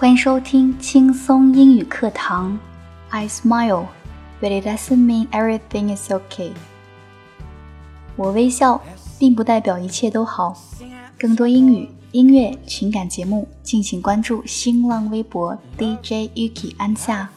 欢迎收听轻松英语课堂，I smile，but it doesn't mean everything is okay。我微笑并不代表一切都好，更多英语、音乐、情感节目，敬请关注新浪微博 DJYuki 安夏。